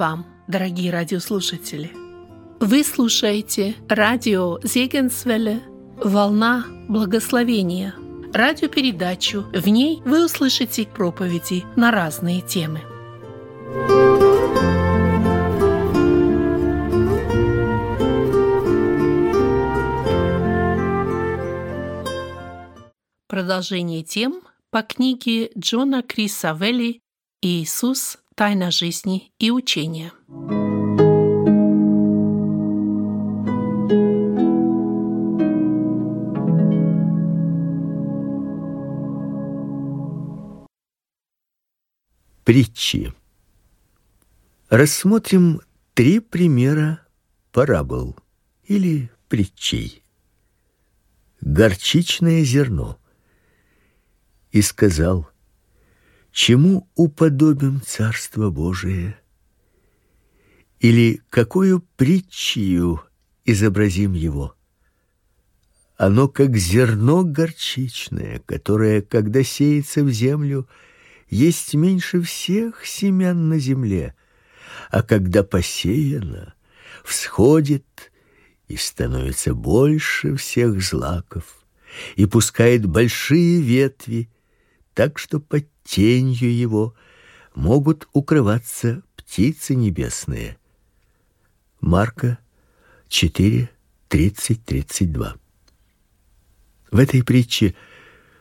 Вам, дорогие радиослушатели! Вы слушаете радио Зегенсвелле «Волна благословения» радиопередачу. В ней вы услышите проповеди на разные темы. Продолжение тем по книге Джона Криса Велли «Иисус. Тайна жизни и учения». Притчи. Рассмотрим три примера парабол или притчей. Горчичное зерно. И сказал, чему уподобим Царство Божие? Или какую притчью изобразим его? Оно как зерно горчичное, которое, когда сеется в землю, есть меньше всех семян на земле, а когда посеяно, всходит и становится больше всех злаков, и пускает большие ветви, так что под тенью его могут укрываться птицы небесные. Марка 4, 30-32 В этой притче –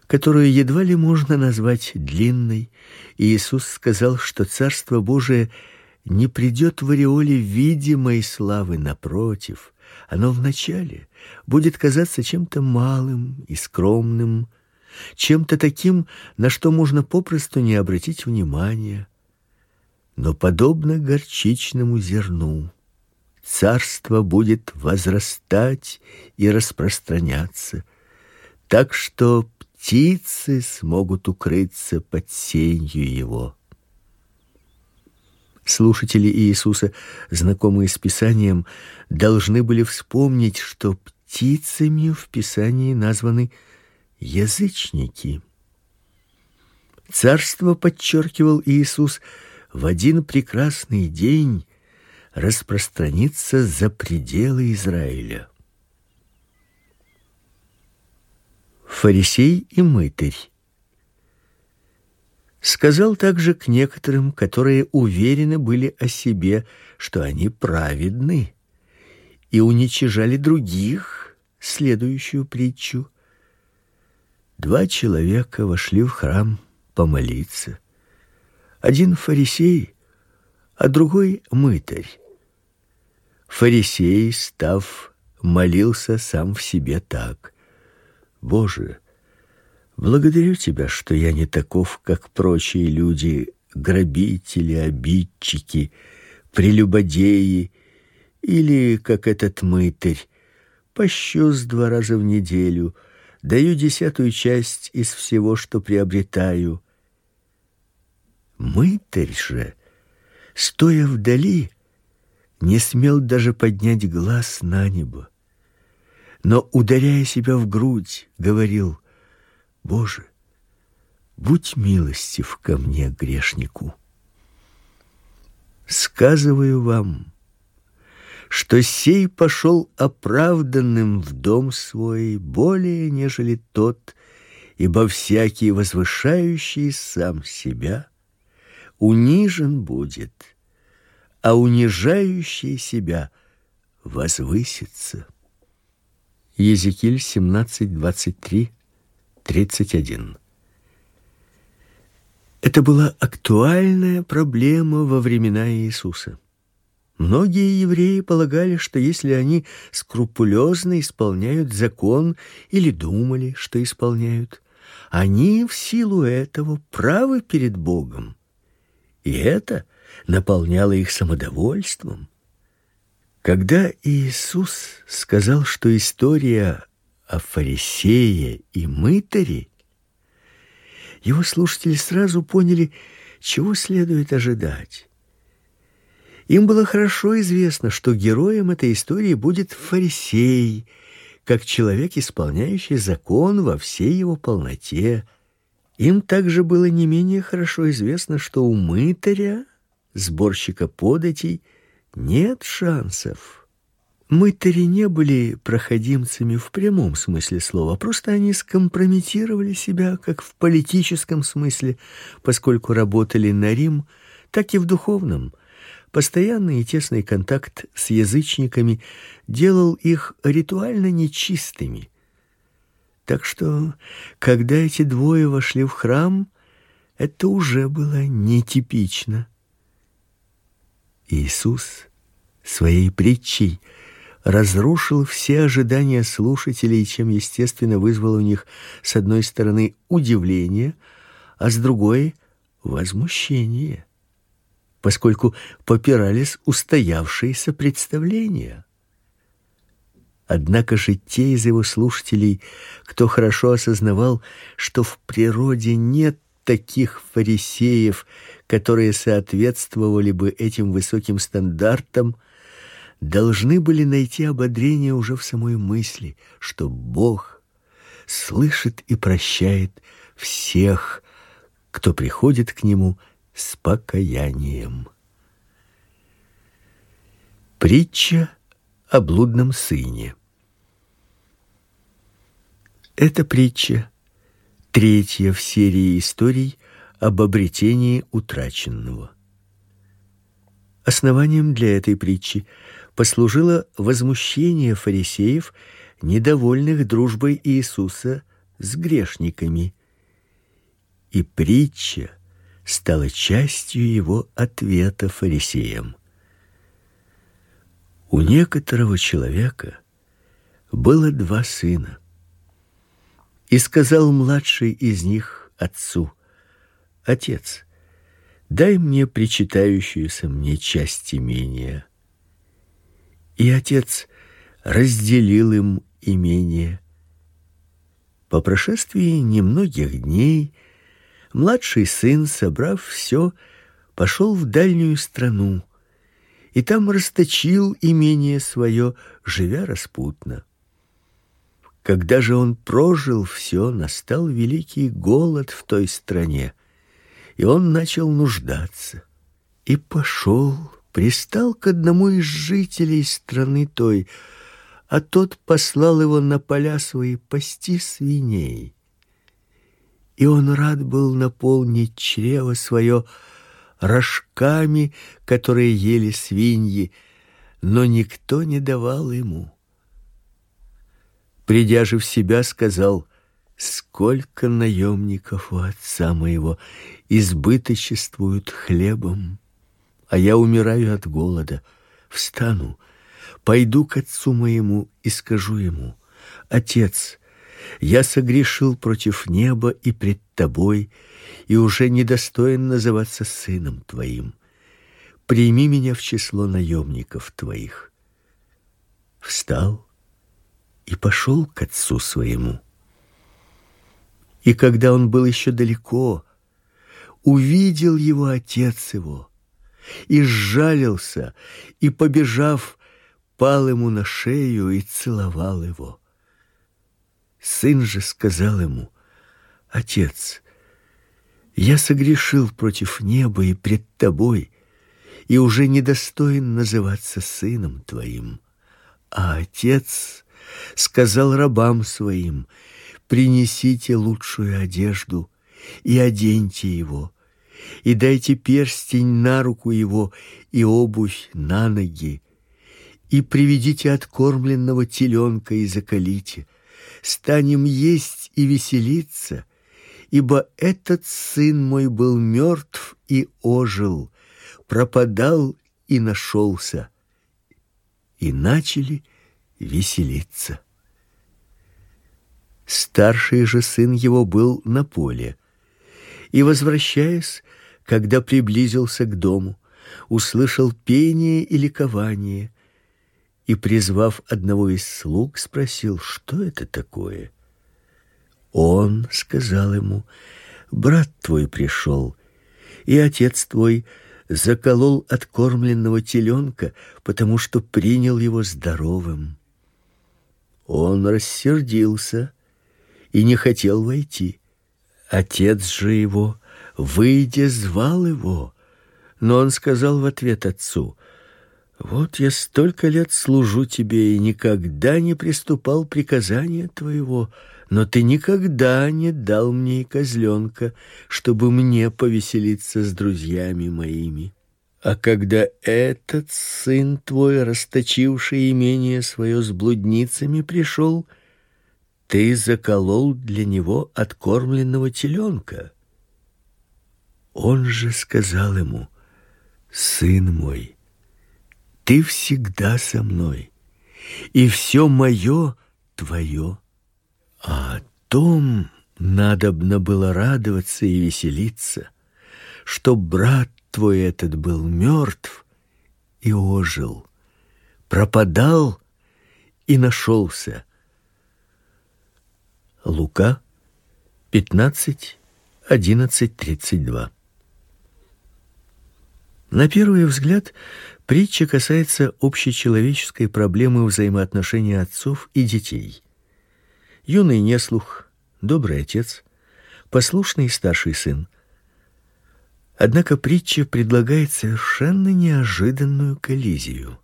которую едва ли можно назвать длинной, Иисус сказал, что Царство Божие не придет в ореоле видимой славы, напротив, оно вначале будет казаться чем-то малым и скромным, чем-то таким, на что можно попросту не обратить внимания. Но подобно горчичному зерну, царство будет возрастать и распространяться, так что птицы смогут укрыться под сенью его. Слушатели Иисуса, знакомые с Писанием, должны были вспомнить, что птицами в Писании названы язычники. Царство, подчеркивал Иисус, в один прекрасный день распространится за пределы Израиля. фарисей и мытарь. Сказал также к некоторым, которые уверены были о себе, что они праведны, и уничижали других, следующую притчу. Два человека вошли в храм помолиться. Один фарисей, а другой мытарь. Фарисей, став, молился сам в себе так: Боже, благодарю тебя, что я не таков, как прочие люди, грабители, обидчики, прелюбодеи или как этот мытарь. Пощу с два раза в неделю, даю десятую часть из всего, что приобретаю. Мытарь же, стоя вдали, не смел даже поднять глаз на небо но, ударяя себя в грудь, говорил, «Боже, будь милостив ко мне, грешнику». Сказываю вам, что сей пошел оправданным в дом свой более, нежели тот, ибо всякий возвышающий сам себя унижен будет, а унижающий себя возвысится. Езекииль 17, 23, 31. Это была актуальная проблема во времена Иисуса. Многие евреи полагали, что если они скрупулезно исполняют закон или думали, что исполняют, они в силу этого правы перед Богом. И это наполняло их самодовольством. Когда Иисус сказал, что история о фарисее и мытаре, его слушатели сразу поняли, чего следует ожидать. Им было хорошо известно, что героем этой истории будет фарисей, как человек, исполняющий закон во всей его полноте. Им также было не менее хорошо известно, что у мытаря сборщика податей, нет шансов. Мытари не были проходимцами в прямом смысле слова, просто они скомпрометировали себя как в политическом смысле, поскольку работали на Рим, так и в духовном. Постоянный и тесный контакт с язычниками делал их ритуально нечистыми. Так что, когда эти двое вошли в храм, это уже было нетипично. Иисус своей притчей разрушил все ожидания слушателей, чем естественно вызвал у них с одной стороны удивление, а с другой возмущение, поскольку попирались устоявшиеся представления. Однако же те из его слушателей, кто хорошо осознавал, что в природе нет таких фарисеев, которые соответствовали бы этим высоким стандартам, должны были найти ободрение уже в самой мысли, что Бог слышит и прощает всех, кто приходит к нему с покаянием. Притча о блудном сыне. Эта притча третья в серии историй об обретении утраченного. Основанием для этой притчи послужило возмущение фарисеев, недовольных дружбой Иисуса с грешниками. И притча стала частью его ответа фарисеям. У некоторого человека было два сына. И сказал младший из них отцу: Отец, дай мне причитающуюся мне часть имения. И отец разделил им имение. По прошествии немногих дней младший сын, собрав все, пошел в дальнюю страну и там расточил имение свое, живя распутно. Когда же он прожил все, настал великий голод в той стране, и он начал нуждаться. И пошел, пристал к одному из жителей страны той, а тот послал его на поля свои пасти свиней. И он рад был наполнить чрево свое рожками, которые ели свиньи, но никто не давал ему. Придя же в себя, сказал, «Сколько наемников у отца моего избыточествуют хлебом, а я умираю от голода. Встану, пойду к отцу моему и скажу ему, «Отец, я согрешил против неба и пред тобой, и уже недостоин называться сыном твоим. Прими меня в число наемников твоих». Встал и пошел к отцу своему. И когда он был еще далеко, увидел его отец его и сжалился, и, побежав, пал ему на шею и целовал его. Сын же сказал ему, «Отец, я согрешил против неба и пред тобой, и уже недостоин называться сыном твоим». А отец сказал рабам своим, принесите лучшую одежду и оденьте его, и дайте перстень на руку его и обувь на ноги, и приведите откормленного теленка и заколите. Станем есть и веселиться, ибо этот сын мой был мертв и ожил, пропадал и нашелся. И начали веселиться. Старший же сын его был на поле. И, возвращаясь, когда приблизился к дому, услышал пение и ликование, и, призвав одного из слуг, спросил, что это такое. Он сказал ему, «Брат твой пришел, и отец твой заколол откормленного теленка, потому что принял его здоровым». Он рассердился и не хотел войти. Отец же его, выйдя, звал его, Но он сказал в ответ отцу: вот я столько лет служу тебе и никогда не приступал приказания твоего, но ты никогда не дал мне и козленка, чтобы мне повеселиться с друзьями моими. А когда этот сын твой, расточивший имение свое с блудницами, пришел, ты заколол для него откормленного теленка. Он же сказал ему: "Сын мой, ты всегда со мной, и все мое твое. А о том надобно было радоваться и веселиться, что брат твой этот был мертв и ожил, пропадал и нашелся. Лука 15, 11, 32 На первый взгляд Притча касается общечеловеческой проблемы взаимоотношений отцов и детей. Юный неслух, добрый отец, послушный старший сын. Однако притча предлагает совершенно неожиданную коллизию.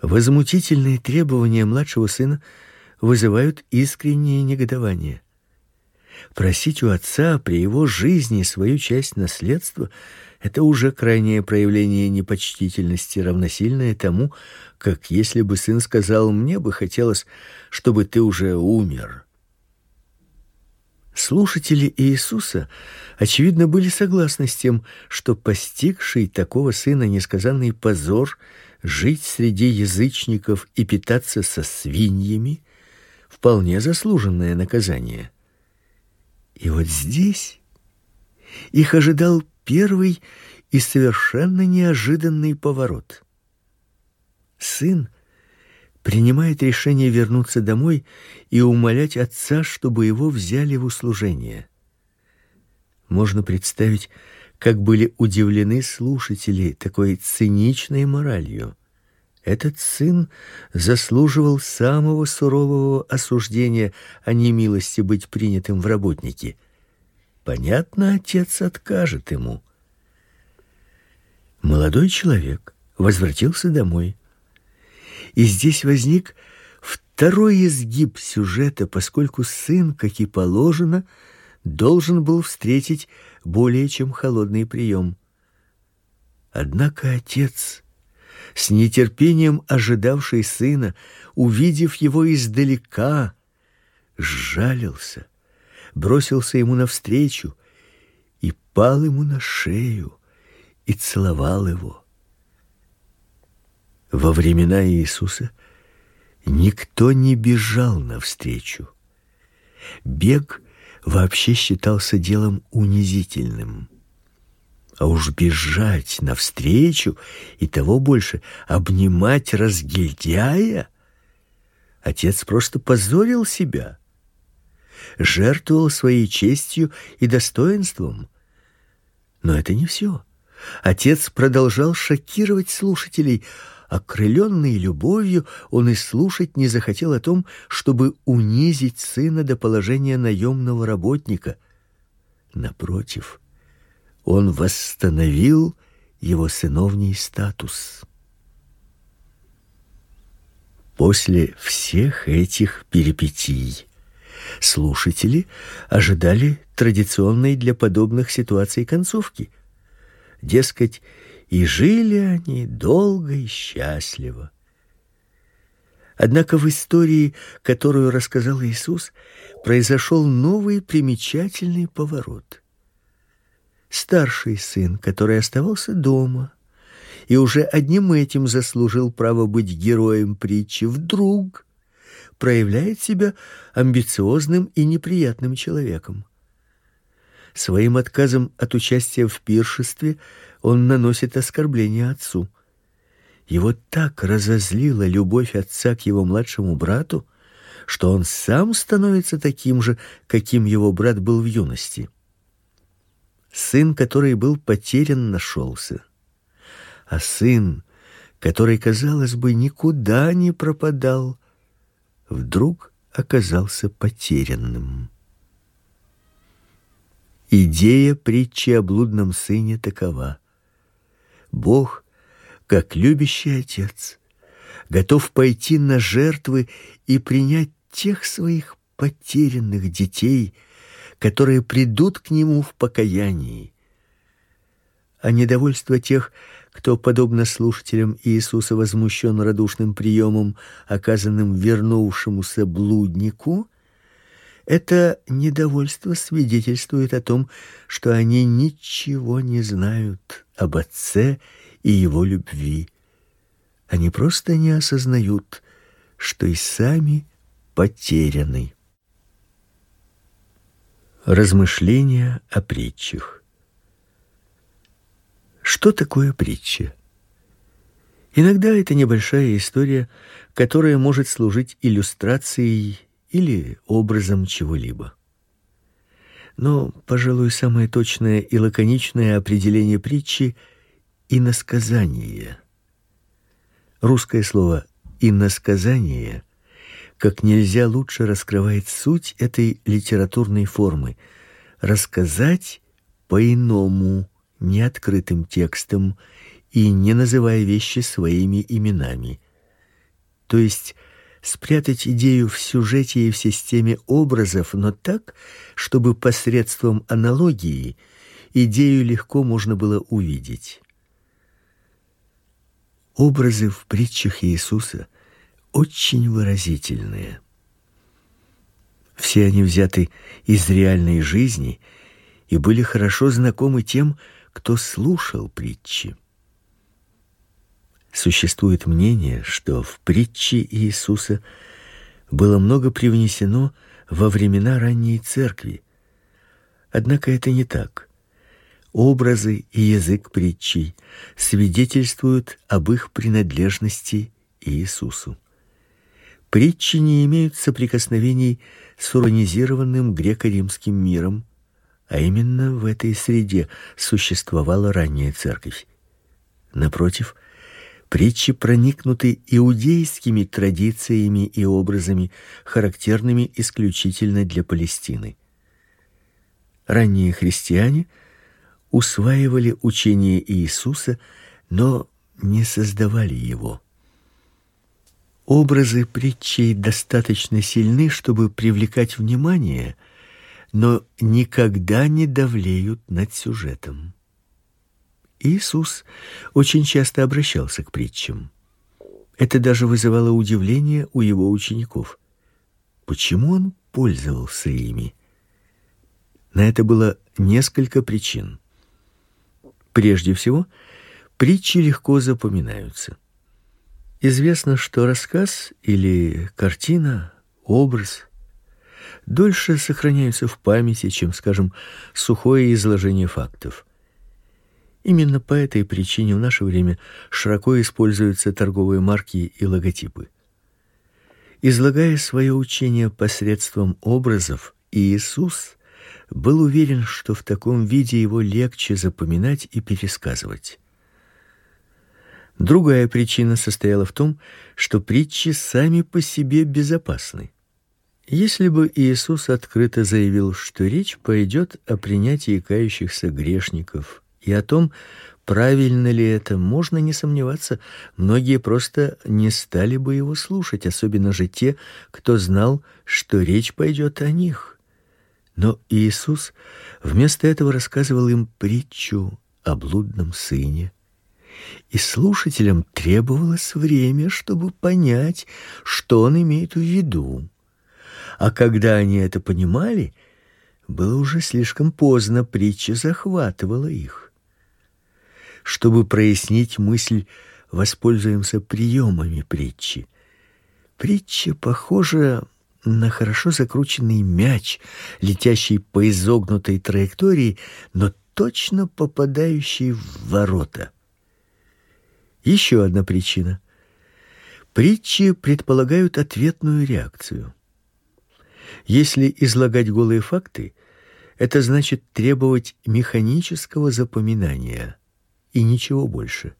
Возмутительные требования младшего сына вызывают искреннее негодование. Просить у отца при его жизни свою часть наследства – это уже крайнее проявление непочтительности, равносильное тому, как если бы сын сказал: "Мне бы хотелось, чтобы ты уже умер". Слушатели Иисуса очевидно были согласны с тем, что постигший такого сына несказанный позор жить среди язычников и питаться со свиньями вполне заслуженное наказание. И вот здесь их ожидал первый и совершенно неожиданный поворот. Сын принимает решение вернуться домой и умолять отца, чтобы его взяли в услужение. Можно представить, как были удивлены слушатели такой циничной моралью. Этот сын заслуживал самого сурового осуждения, а не милости быть принятым в работники – Понятно, отец откажет ему. Молодой человек возвратился домой. И здесь возник второй изгиб сюжета, поскольку сын, как и положено, должен был встретить более чем холодный прием. Однако отец, с нетерпением ожидавший сына, увидев его издалека, сжалился бросился ему навстречу и пал ему на шею и целовал его. Во времена Иисуса никто не бежал навстречу. Бег вообще считался делом унизительным. А уж бежать навстречу и того больше обнимать разгильдяя Отец просто позорил себя жертвовал своей честью и достоинством. Но это не все. Отец продолжал шокировать слушателей. Окрыленный любовью, он и слушать не захотел о том, чтобы унизить сына до положения наемного работника. Напротив, он восстановил его сыновний статус. После всех этих перипетий Слушатели ожидали традиционной для подобных ситуаций концовки. Дескать, и жили они долго и счастливо. Однако в истории, которую рассказал Иисус, произошел новый примечательный поворот. Старший сын, который оставался дома и уже одним этим заслужил право быть героем притчи, вдруг проявляет себя амбициозным и неприятным человеком. Своим отказом от участия в пиршестве он наносит оскорбление отцу. Его так разозлила любовь отца к его младшему брату, что он сам становится таким же, каким его брат был в юности. Сын, который был потерян, нашелся. А сын, который, казалось бы, никуда не пропадал, вдруг оказался потерянным. Идея притчи о блудном сыне такова: Бог, как любящий отец, готов пойти на жертвы и принять тех своих потерянных детей, которые придут к нему в покаянии. А недовольство тех, кто, подобно слушателям Иисуса, возмущен радушным приемом, оказанным вернувшемуся блуднику, это недовольство свидетельствует о том, что они ничего не знают об Отце и его любви. Они просто не осознают, что и сами потеряны. Размышления о притчах. Что такое притча? Иногда это небольшая история, которая может служить иллюстрацией или образом чего-либо. Но, пожалуй, самое точное и лаконичное определение притчи иносказание. Русское слово иносказание как нельзя лучше раскрывает суть этой литературной формы рассказать по-иному неоткрытым текстом и не называя вещи своими именами. То есть спрятать идею в сюжете и в системе образов, но так, чтобы посредством аналогии идею легко можно было увидеть. Образы в притчах Иисуса очень выразительные. Все они взяты из реальной жизни и были хорошо знакомы тем, кто слушал притчи. Существует мнение, что в притче Иисуса было много привнесено во времена ранней церкви. Однако это не так. Образы и язык притчей свидетельствуют об их принадлежности Иисусу. Притчи не имеют соприкосновений с урбанизированным греко-римским миром, а именно в этой среде существовала ранняя церковь. Напротив, притчи проникнуты иудейскими традициями и образами, характерными исключительно для Палестины. Ранние христиане усваивали учение Иисуса, но не создавали его. Образы притчей достаточно сильны, чтобы привлекать внимание – но никогда не давлеют над сюжетом. Иисус очень часто обращался к притчам. Это даже вызывало удивление у его учеников. Почему он пользовался ими? На это было несколько причин. Прежде всего, притчи легко запоминаются. Известно, что рассказ или картина, образ дольше сохраняются в памяти, чем, скажем, сухое изложение фактов. Именно по этой причине в наше время широко используются торговые марки и логотипы. Излагая свое учение посредством образов, Иисус был уверен, что в таком виде его легче запоминать и пересказывать. Другая причина состояла в том, что притчи сами по себе безопасны. Если бы Иисус открыто заявил, что речь пойдет о принятии кающихся грешников и о том, правильно ли это, можно не сомневаться, многие просто не стали бы его слушать, особенно же те, кто знал, что речь пойдет о них. Но Иисус вместо этого рассказывал им притчу о блудном сыне. И слушателям требовалось время, чтобы понять, что он имеет в виду. А когда они это понимали, было уже слишком поздно, притча захватывала их. Чтобы прояснить мысль, воспользуемся приемами притчи. Притча похожа на хорошо закрученный мяч, летящий по изогнутой траектории, но точно попадающий в ворота. Еще одна причина. Притчи предполагают ответную реакцию. Если излагать голые факты, это значит требовать механического запоминания и ничего больше.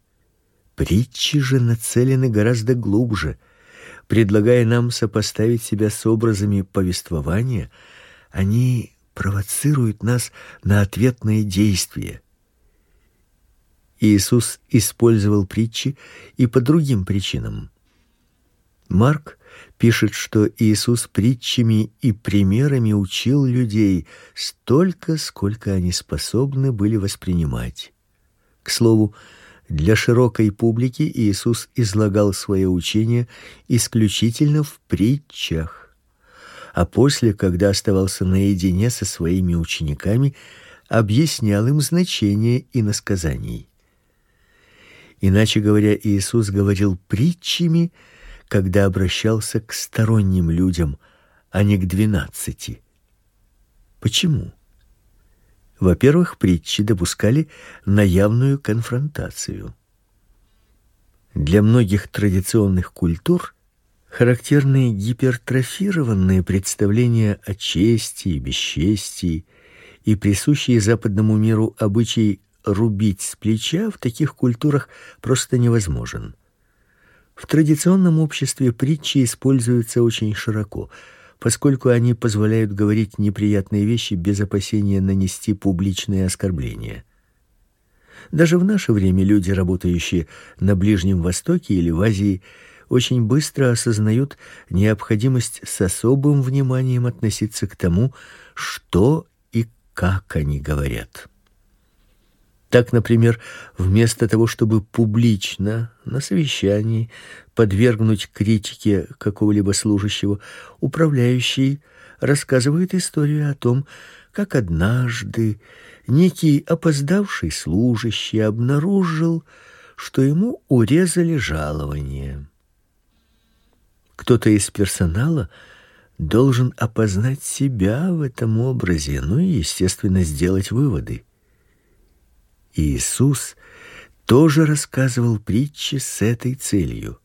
Притчи же нацелены гораздо глубже, предлагая нам сопоставить себя с образами повествования, они провоцирует нас на ответные действия. Иисус использовал притчи и по другим причинам. Марк пишет, что Иисус притчами и примерами учил людей столько, сколько они способны были воспринимать. К слову, для широкой публики Иисус излагал свое учение исключительно в притчах. А после, когда оставался наедине со своими учениками, объяснял им значение иносказаний. Иначе говоря, Иисус говорил притчами, когда обращался к сторонним людям, а не к двенадцати. Почему? Во-первых, притчи допускали наявную конфронтацию. Для многих традиционных культур характерны гипертрофированные представления о чести и бесчестии и присущие западному миру обычай рубить с плеча в таких культурах просто невозможен. В традиционном обществе притчи используются очень широко – поскольку они позволяют говорить неприятные вещи без опасения нанести публичные оскорбления. Даже в наше время люди, работающие на Ближнем Востоке или в Азии, очень быстро осознают необходимость с особым вниманием относиться к тому, что и как они говорят. Так, например, вместо того, чтобы публично на совещании подвергнуть критике какого-либо служащего, управляющий рассказывает историю о том, как однажды некий опоздавший служащий обнаружил, что ему урезали жалование. Кто-то из персонала должен опознать себя в этом образе, ну и, естественно, сделать выводы. Иисус тоже рассказывал притчи с этой целью,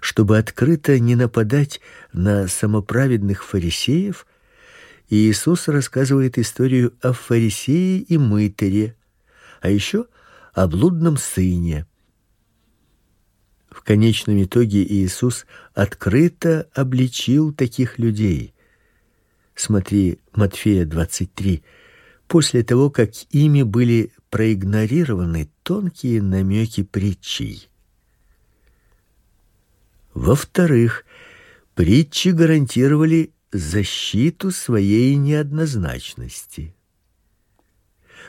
чтобы открыто не нападать на самоправедных фарисеев. Иисус рассказывает историю о фарисее и мытаре, а еще о блудном сыне. В конечном итоге Иисус открыто обличил таких людей. Смотри Матфея 23 после того, как ими были проигнорированы тонкие намеки притчей. Во-вторых, притчи гарантировали защиту своей неоднозначности.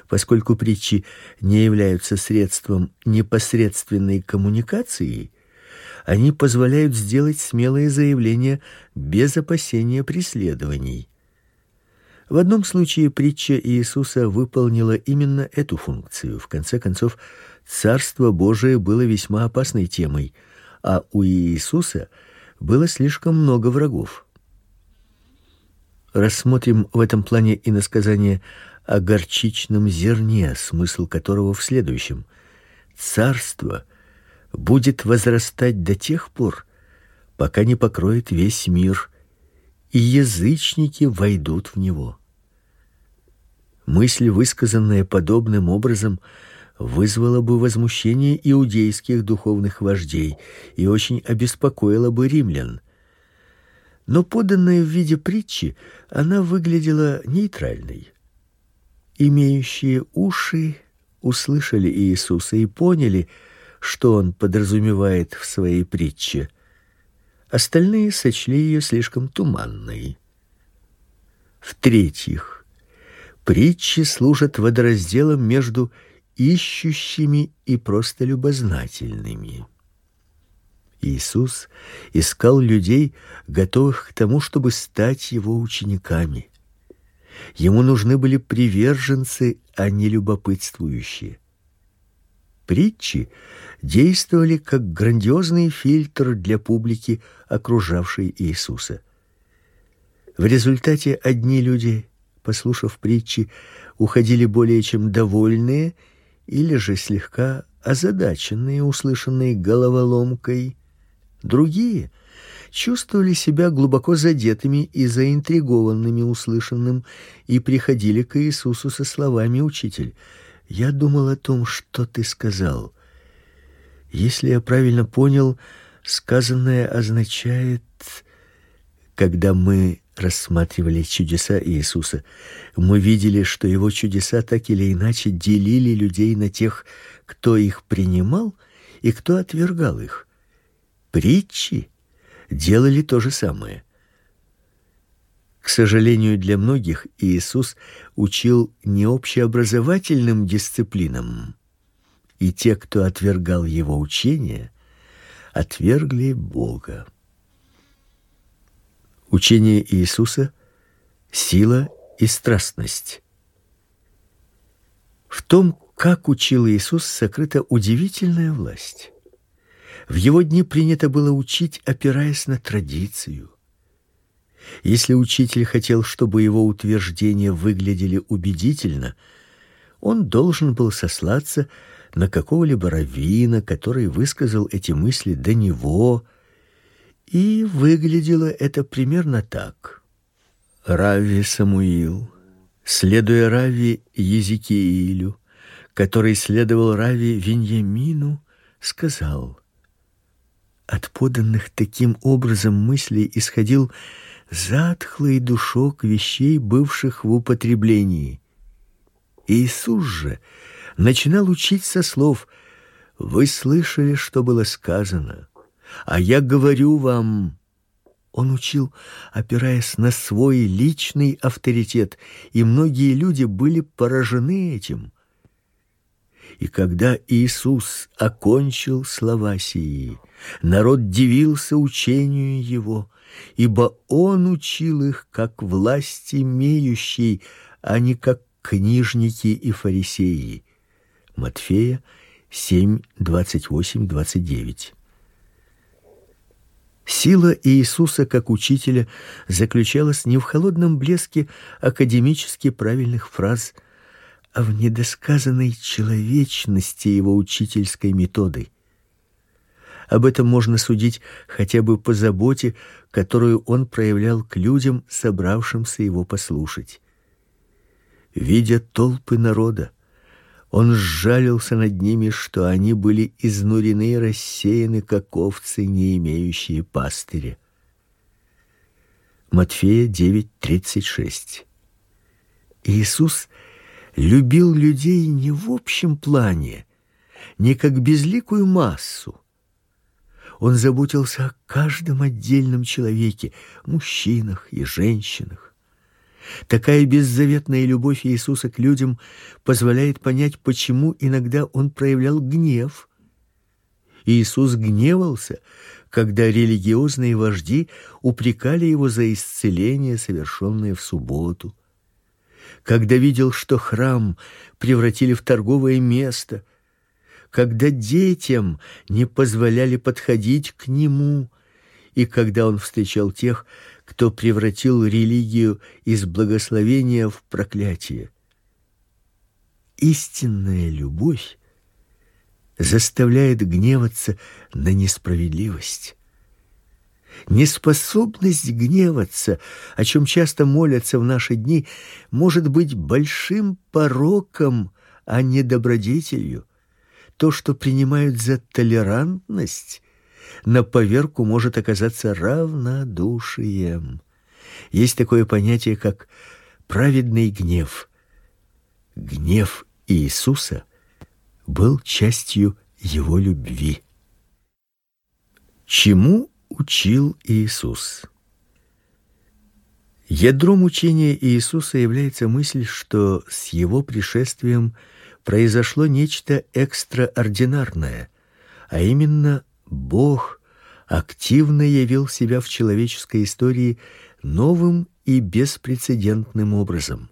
Поскольку притчи не являются средством непосредственной коммуникации, они позволяют сделать смелые заявления без опасения преследований. В одном случае притча Иисуса выполнила именно эту функцию. В конце концов, Царство Божие было весьма опасной темой, а у Иисуса было слишком много врагов. Рассмотрим в этом плане и насказание о горчичном зерне, смысл которого в следующем: царство будет возрастать до тех пор, пока не покроет весь мир, и язычники войдут в него. Мысль, высказанная подобным образом, вызвала бы возмущение иудейских духовных вождей и очень обеспокоила бы римлян. Но поданная в виде притчи, она выглядела нейтральной. Имеющие уши услышали Иисуса и поняли, что он подразумевает в своей притче. Остальные сочли ее слишком туманной. В-третьих, Притчи служат водоразделом между ищущими и просто любознательными. Иисус искал людей, готовых к тому, чтобы стать его учениками. Ему нужны были приверженцы, а не любопытствующие. Притчи действовали как грандиозный фильтр для публики, окружавшей Иисуса. В результате одни люди послушав притчи, уходили более чем довольные или же слегка озадаченные услышанной головоломкой. Другие чувствовали себя глубоко задетыми и заинтригованными услышанным и приходили к Иисусу со словами: "Учитель, я думал о том, что ты сказал. Если я правильно понял, сказанное означает, когда мы рассматривали чудеса Иисуса, мы видели, что его чудеса так или иначе делили людей на тех, кто их принимал, и кто отвергал их. Притчи делали то же самое. К сожалению, для многих Иисус учил не общеобразовательным дисциплинам, и те, кто отвергал его учение, отвергли Бога. Учение Иисуса сила и страстность. В том, как учил Иисус, сокрыта удивительная власть. В его дни принято было учить, опираясь на традицию. Если учитель хотел, чтобы его утверждения выглядели убедительно, он должен был сослаться на какого-либо раввина, который высказал эти мысли до него, и выглядело это примерно так: Рави Самуил, следуя Рави Езекиилю, который следовал Рави Виньямину, сказал: От поданных таким образом мыслей исходил затхлый душок вещей, бывших в употреблении. Иисус же начинал учить со слов: Вы слышали, что было сказано, а я говорю вам. Он учил, опираясь на свой личный авторитет, и многие люди были поражены этим. И когда Иисус окончил слова сии, народ дивился учению его, ибо он учил их как власть имеющий, а не как книжники и фарисеи. Матфея 7:28-29. Сила Иисуса как учителя заключалась не в холодном блеске академически правильных фраз, а в недосказанной человечности его учительской методы. Об этом можно судить хотя бы по заботе, которую он проявлял к людям, собравшимся его послушать. Видя толпы народа, он сжалился над ними, что они были изнурены и рассеяны, как овцы, не имеющие пастыря. Матфея 9:36. Иисус любил людей не в общем плане, не как безликую массу. Он заботился о каждом отдельном человеке, мужчинах и женщинах. Такая беззаветная любовь Иисуса к людям позволяет понять, почему иногда он проявлял гнев. Иисус гневался, когда религиозные вожди упрекали его за исцеление, совершенное в субботу. Когда видел, что храм превратили в торговое место, когда детям не позволяли подходить к нему, и когда он встречал тех, кто превратил религию из благословения в проклятие. Истинная любовь заставляет гневаться на несправедливость. Неспособность гневаться, о чем часто молятся в наши дни, может быть большим пороком, а не добродетелью. То, что принимают за толерантность, на поверку может оказаться равнодушием. Есть такое понятие, как праведный гнев. Гнев Иисуса был частью его любви. Чему учил Иисус. Ядром учения Иисуса является мысль, что с его пришествием произошло нечто экстраординарное, а именно Бог активно явил себя в человеческой истории новым и беспрецедентным образом.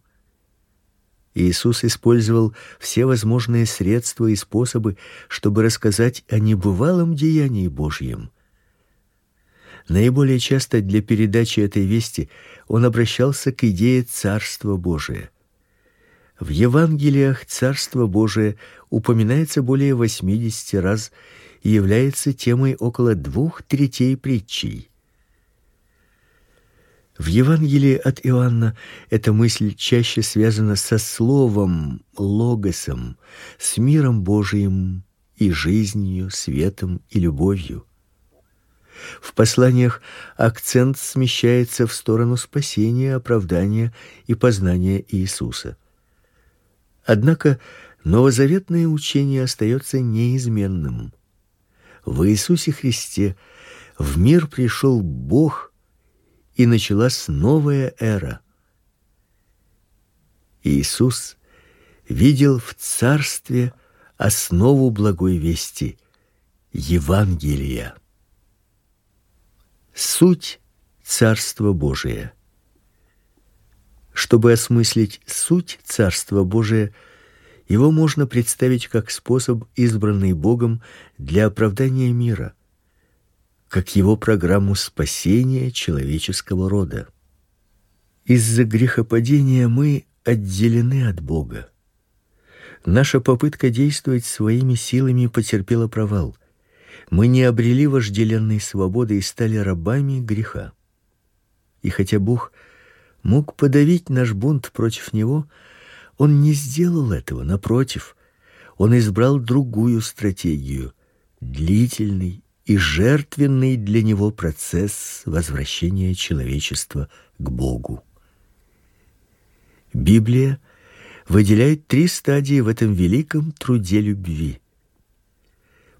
Иисус использовал все возможные средства и способы, чтобы рассказать о небывалом деянии Божьем. Наиболее часто для передачи этой вести он обращался к идее Царства Божия. В Евангелиях Царство Божие упоминается более 80 раз и является темой около двух третей притчей. В Евангелии от Иоанна эта мысль чаще связана со словом, логосом, с миром Божиим и жизнью, светом и любовью. В посланиях акцент смещается в сторону спасения, оправдания и познания Иисуса. Однако новозаветное учение остается неизменным. В Иисусе Христе в мир пришел Бог, и началась новая эра. Иисус видел в царстве основу благой вести Евангелия. Суть Царства Божия. Чтобы осмыслить суть Царства Божия, его можно представить как способ, избранный Богом для оправдания мира, как его программу спасения человеческого рода. Из-за грехопадения мы отделены от Бога. Наша попытка действовать своими силами потерпела провал – мы не обрели вожделенной свободы и стали рабами греха. И хотя Бог мог подавить наш бунт против него, он не сделал этого, напротив, он избрал другую стратегию, длительный и жертвенный для него процесс возвращения человечества к Богу. Библия выделяет три стадии в этом великом труде любви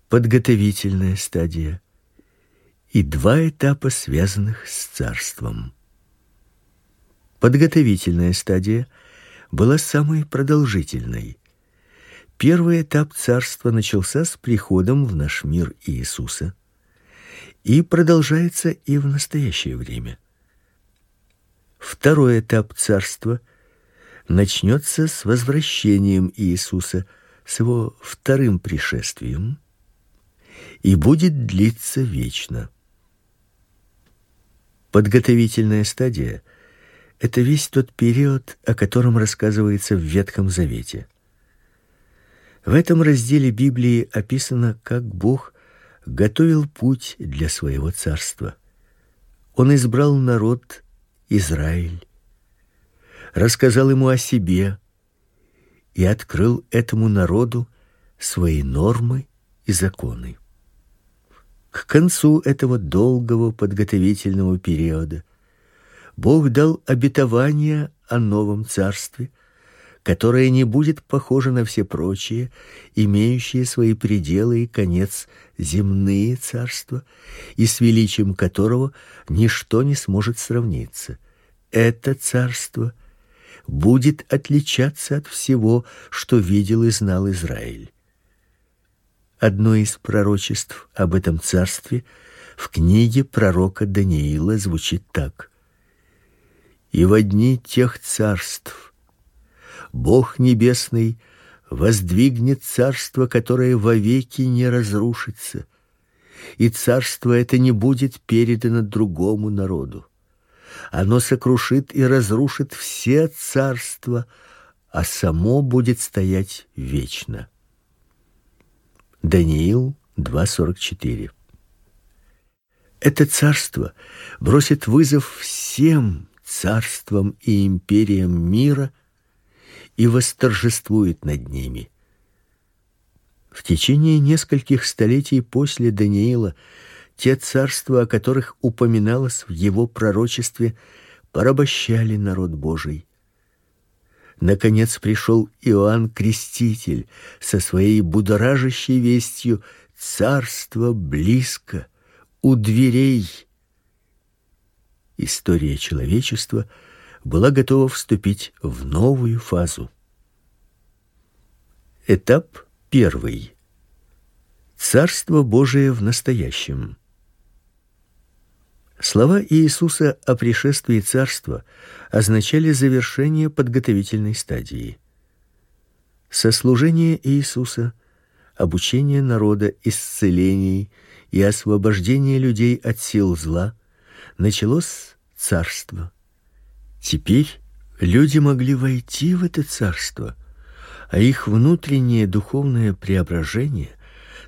подготовительная стадия и два этапа, связанных с царством. Подготовительная стадия была самой продолжительной. Первый этап царства начался с приходом в наш мир Иисуса и продолжается и в настоящее время. Второй этап царства начнется с возвращением Иисуса, с его вторым пришествием и будет длиться вечно. Подготовительная стадия это весь тот период, о котором рассказывается в Ветхом Завете. В этом разделе Библии описано, как Бог готовил путь для своего царства. Он избрал народ Израиль, рассказал ему о себе и открыл этому народу свои нормы и законы. К концу этого долгого подготовительного периода Бог дал обетование о новом царстве, которое не будет похоже на все прочие, имеющие свои пределы и конец земные царства, и с величием которого ничто не сможет сравниться. Это царство будет отличаться от всего, что видел и знал Израиль. Одно из пророчеств об этом царстве в книге пророка Даниила звучит так: И в дни тех царств Бог небесный воздвигнет царство, которое вовеки не разрушится, и царство это не будет передано другому народу. Оно сокрушит и разрушит все царства, а само будет стоять вечно. Даниил 2:44. Это царство бросит вызов всем царствам и империям мира и восторжествует над ними. В течение нескольких столетий после Даниила те царства, о которых упоминалось в его пророчестве, порабощали народ Божий. Наконец пришел Иоанн Креститель со своей будоражащей вестью: царство близко, у дверей. История человечества была готова вступить в новую фазу. Этап первый. Царство Божие в настоящем. Слова Иисуса о пришествии царства означали завершение подготовительной стадии. Сослужение Иисуса, обучение народа исцелений и освобождение людей от сил зла началось царство. Теперь люди могли войти в это царство, а их внутреннее духовное преображение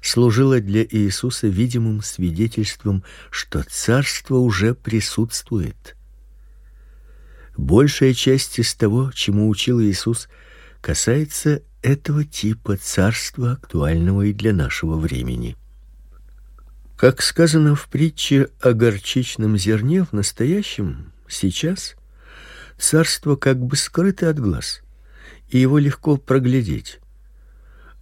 служило для Иисуса видимым свидетельством, что царство уже присутствует. Большая часть из того, чему учил Иисус, касается этого типа царства, актуального и для нашего времени. Как сказано в притче о горчичном зерне, в настоящем, сейчас, царство как бы скрыто от глаз, и его легко проглядеть.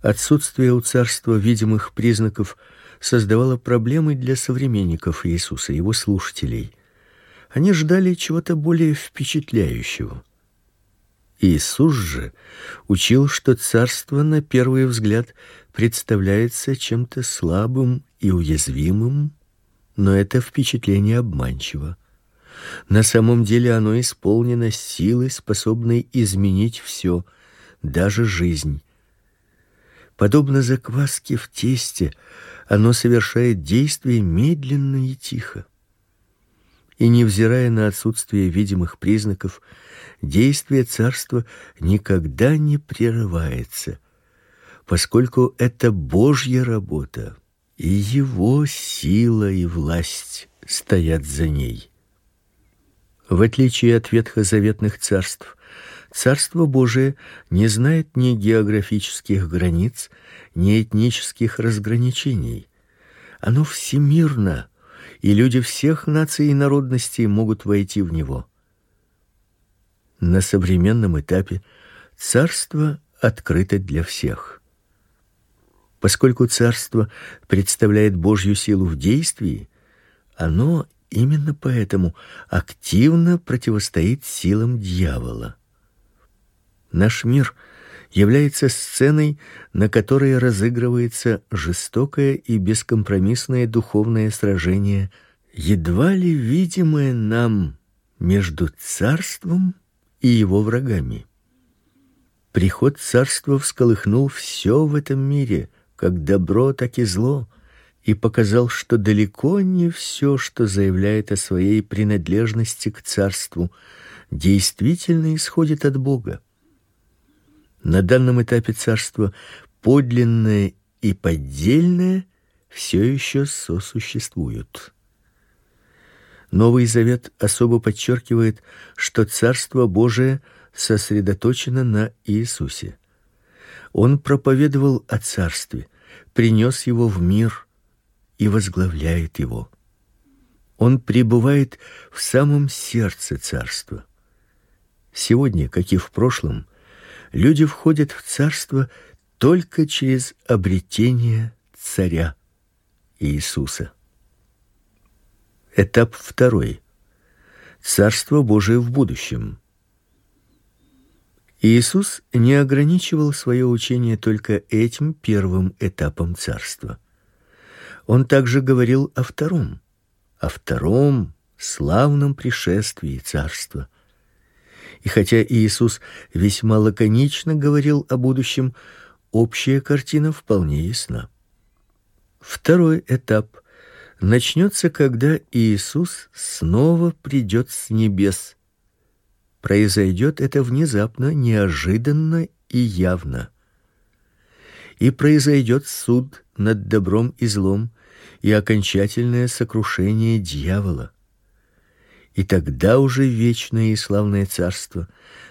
Отсутствие у царства видимых признаков создавало проблемы для современников Иисуса, его слушателей. Они ждали чего-то более впечатляющего. Иисус же учил, что царство на первый взгляд представляется чем-то слабым и уязвимым, но это впечатление обманчиво. На самом деле оно исполнено силой, способной изменить все, даже жизнь. Подобно закваске в тесте, оно совершает действие медленно и тихо. И невзирая на отсутствие видимых признаков, действие царства никогда не прерывается, поскольку это Божья работа, и его сила и власть стоят за ней. В отличие от ветхозаветных царств, Царство Божие не знает ни географических границ, ни этнических разграничений. Оно всемирно, и люди всех наций и народностей могут войти в него. На современном этапе царство открыто для всех. Поскольку царство представляет Божью силу в действии, оно именно поэтому активно противостоит силам дьявола. Наш мир является сценой, на которой разыгрывается жестокое и бескомпромиссное духовное сражение, едва ли видимое нам между царством и его врагами. Приход царства всколыхнул все в этом мире, как добро, так и зло, и показал, что далеко не все, что заявляет о своей принадлежности к царству, действительно исходит от Бога. На данном этапе царства подлинное и поддельное все еще сосуществуют. Новый Завет особо подчеркивает, что Царство Божие сосредоточено на Иисусе. Он проповедовал о царстве, принес его в мир и возглавляет его. Он пребывает в самом сердце царства. Сегодня, как и в прошлом, люди входят в царство только через обретение царя Иисуса. Этап второй. Царство Божие в будущем. Иисус не ограничивал свое учение только этим первым этапом царства. Он также говорил о втором, о втором славном пришествии царства. И хотя Иисус весьма лаконично говорил о будущем, общая картина вполне ясна. Второй этап начнется, когда Иисус снова придет с небес. Произойдет это внезапно, неожиданно и явно. И произойдет суд над добром и злом и окончательное сокрушение дьявола и тогда уже вечное и славное царство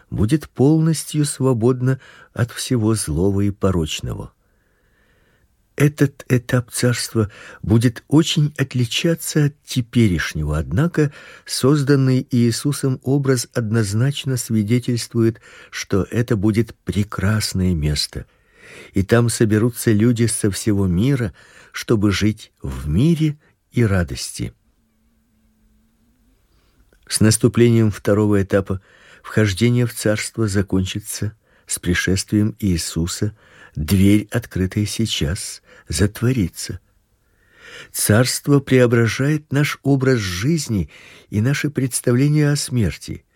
будет полностью свободно от всего злого и порочного. Этот этап царства будет очень отличаться от теперешнего, однако созданный Иисусом образ однозначно свидетельствует, что это будет прекрасное место, и там соберутся люди со всего мира, чтобы жить в мире и радости. С наступлением второго этапа вхождение в царство закончится с пришествием Иисуса. Дверь, открытая сейчас, затворится. Царство преображает наш образ жизни и наши представления о смерти.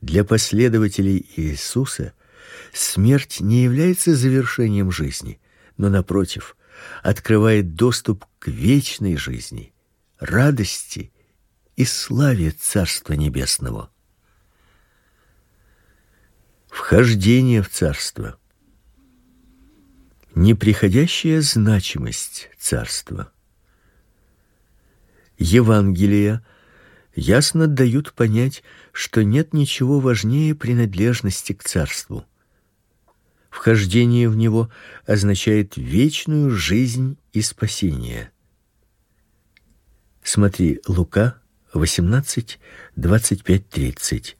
Для последователей Иисуса смерть не является завершением жизни, но напротив, открывает доступ к вечной жизни, радости и славе Царства Небесного. Вхождение в Царство. Неприходящая значимость Царства. Евангелия ясно дают понять, что нет ничего важнее принадлежности к Царству. Вхождение в него означает вечную жизнь и спасение – Смотри, Лука 18 25 30.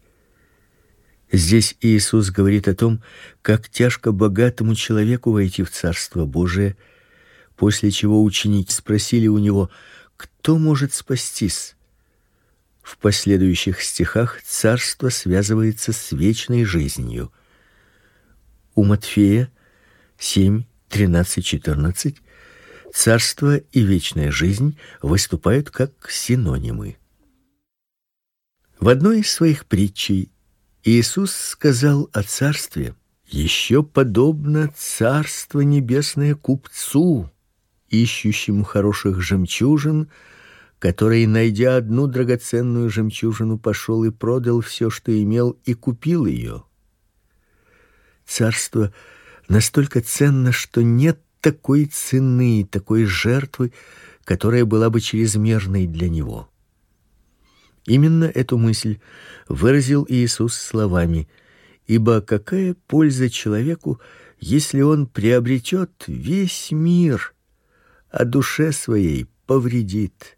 Здесь Иисус говорит о том, как тяжко богатому человеку войти в Царство Божие, после чего ученики спросили у него: "Кто может спастись?" В последующих стихах царство связывается с вечной жизнью. У Матфея 7 13 14 царство и вечная жизнь выступают как синонимы. В одной из своих притчей Иисус сказал о царстве: еще подобно царство небесное купцу, ищущему хороших жемчужин, который, найдя одну драгоценную жемчужину, пошел и продал все, что имел, и купил ее. Царство настолько ценно, что нет такой цены, такой жертвы, которая была бы чрезмерной для него. Именно эту мысль выразил Иисус словами: "Ибо какая польза человеку, если он приобретет весь мир, а душе своей повредит?"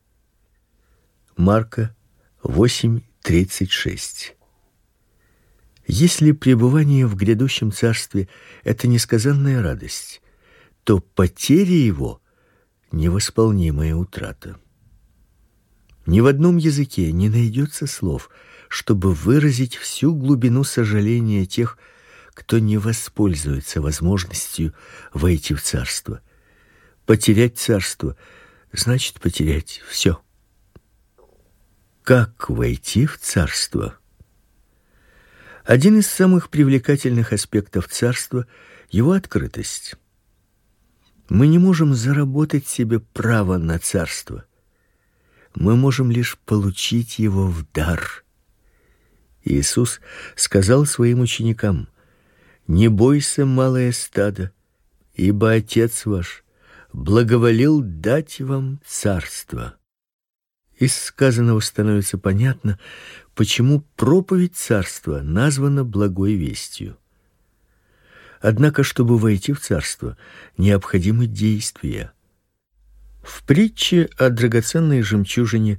Марка 8:36. Если пребывание в грядущем царстве это несказанная радость, то потеря его невосполнимая утрата. Ни в одном языке не найдется слов, чтобы выразить всю глубину сожаления тех, кто не воспользуется возможностью войти в царство. Потерять царство значит потерять все. Как войти в царство? Один из самых привлекательных аспектов царства его открытость. Мы не можем заработать себе право на царство мы можем лишь получить его в дар. Иисус сказал своим ученикам: "Не бойся, малое стадо, ибо Отец ваш благоволил дать вам царство". Из сказанного становится понятно, почему проповедь царства названа благой вестью. Однако, чтобы войти в царство, необходимы действия. В притче о драгоценной жемчужине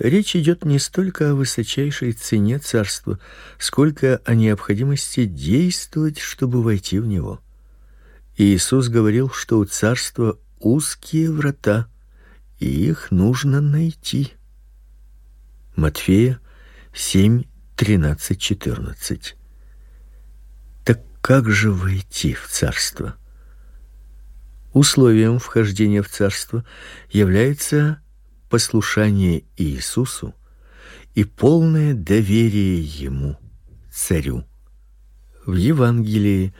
речь идет не столько о высочайшей цене царства, сколько о необходимости действовать, чтобы войти в него. Иисус говорил, что у царства узкие врата, и их нужно найти. Матфея 7 13 14. Так как же войти в царство? Условием вхождения в царство является послушание Иисусу и полное доверие ему, царю. В Евангелии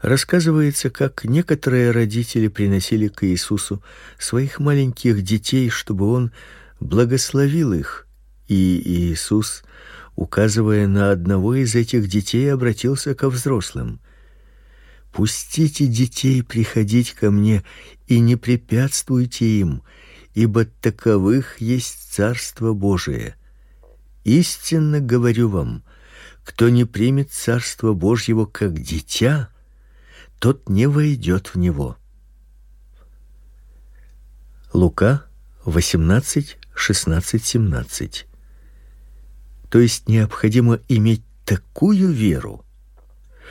рассказывается, как некоторые родители приносили к Иисусу своих маленьких детей, чтобы он благословил их, и Иисус, указывая на одного из этих детей, обратился ко взрослым: Пустите детей приходить ко мне и не препятствуйте им, ибо таковых есть царство Божие. Истинно говорю вам, кто не примет царство Божьего как дитя, тот не войдет в него. Лука 18 16 17. То есть необходимо иметь такую веру,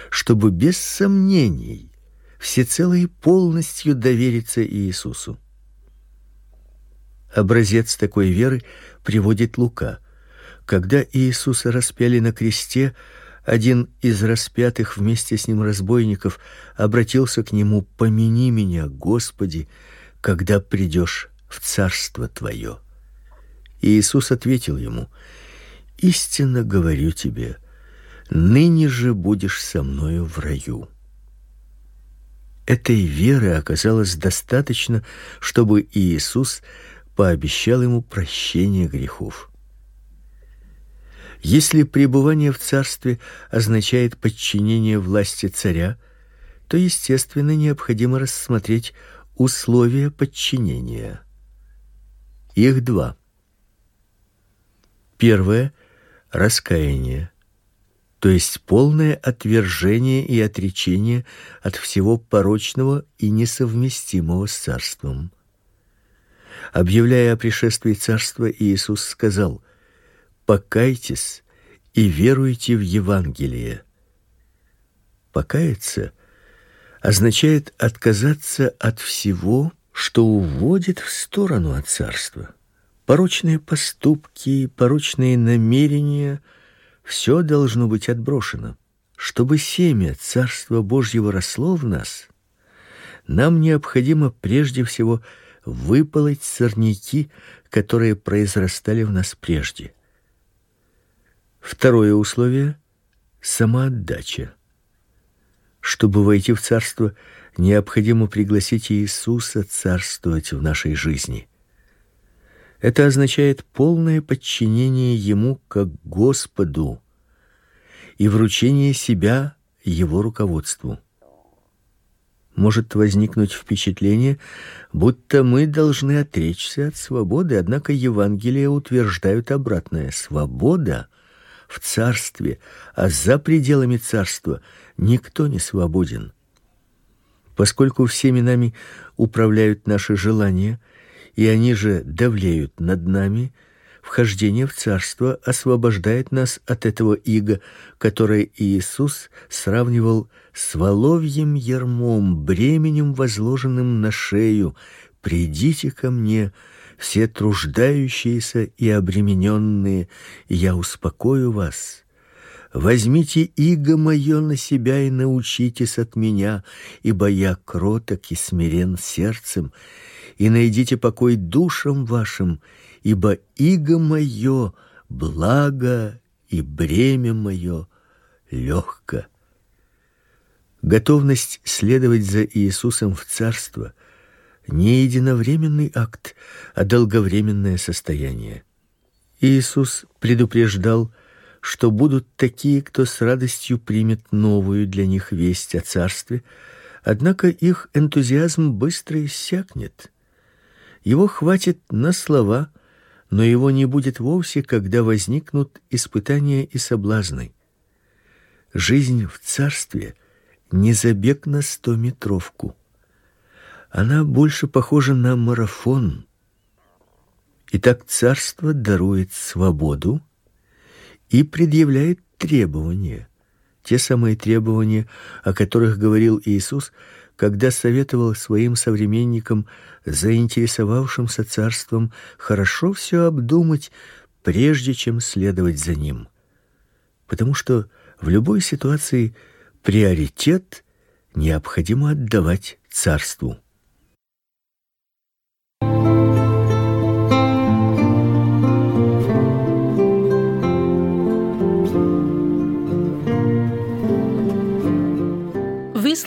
чтобы без сомнений всецело и полностью довериться Иисусу. Образец такой веры приводит Лука. Когда Иисуса распяли на кресте, один из распятых вместе с ним разбойников обратился к нему: "Помяни меня, Господи, когда придешь в царство твое". Иисус ответил ему: "Истинно говорю тебе, ныне же будешь со мною в раю. Этой веры оказалось достаточно, чтобы Иисус пообещал ему прощение грехов. Если пребывание в царстве означает подчинение власти царя, то естественно необходимо рассмотреть условия подчинения. Их два. Первое раскаяние то есть полное отвержение и отречение от всего порочного и несовместимого с царством. Объявляя о пришествии царства, Иисус сказал: "Покайтесь и веруйте в Евангелие". Покаяться означает отказаться от всего, что уводит в сторону от царства. Порочные поступки, порочные намерения все должно быть отброшено. Чтобы семя Царства Божьего росло в нас, нам необходимо прежде всего выполоть сорняки, которые произрастали в нас прежде. Второе условие самоотдача. Чтобы войти в царство, необходимо пригласить Иисуса царствовать в нашей жизни. Это означает полное подчинение ему как Господу и вручение себя его руководству. Может возникнуть впечатление, будто мы должны отречься от свободы, однако Евангелие утверждают обратное: свобода в царстве, а за пределами царства никто не свободен. Поскольку всеми нами управляют наши желания, и они же давлеют над нами, Вхождение в царство освобождает нас от этого ига, которое Иисус сравнивал с воловьим ярмом, бременем возложенным на шею. Придите ко мне, все труждающиеся и обремененные, и я успокою вас. Возьмите иго мое на себя и научитесь от меня, ибо я кроток и смирен сердцем, и найдите покой душам вашим, ибо иго мое благо и бремя мое легко. Готовность следовать за Иисусом в царство не единовременный акт, а долговременное состояние. Иисус предупреждал, что будут такие, кто с радостью примет новую для них весть о царстве, однако их энтузиазм быстро иссякнет. Его хватит на слова, но его не будет вовсе, когда возникнут испытания и соблазны. Жизнь в царстве не забег на стометровку. Она больше похожа на марафон. Итак, царство дарует свободу и предъявляет требования. Те самые требования, о которых говорил Иисус, когда советовал своим современникам, заинтересовавшимся царством, хорошо все обдумать, прежде чем следовать за ним. Потому что в любой ситуации приоритет необходимо отдавать царству.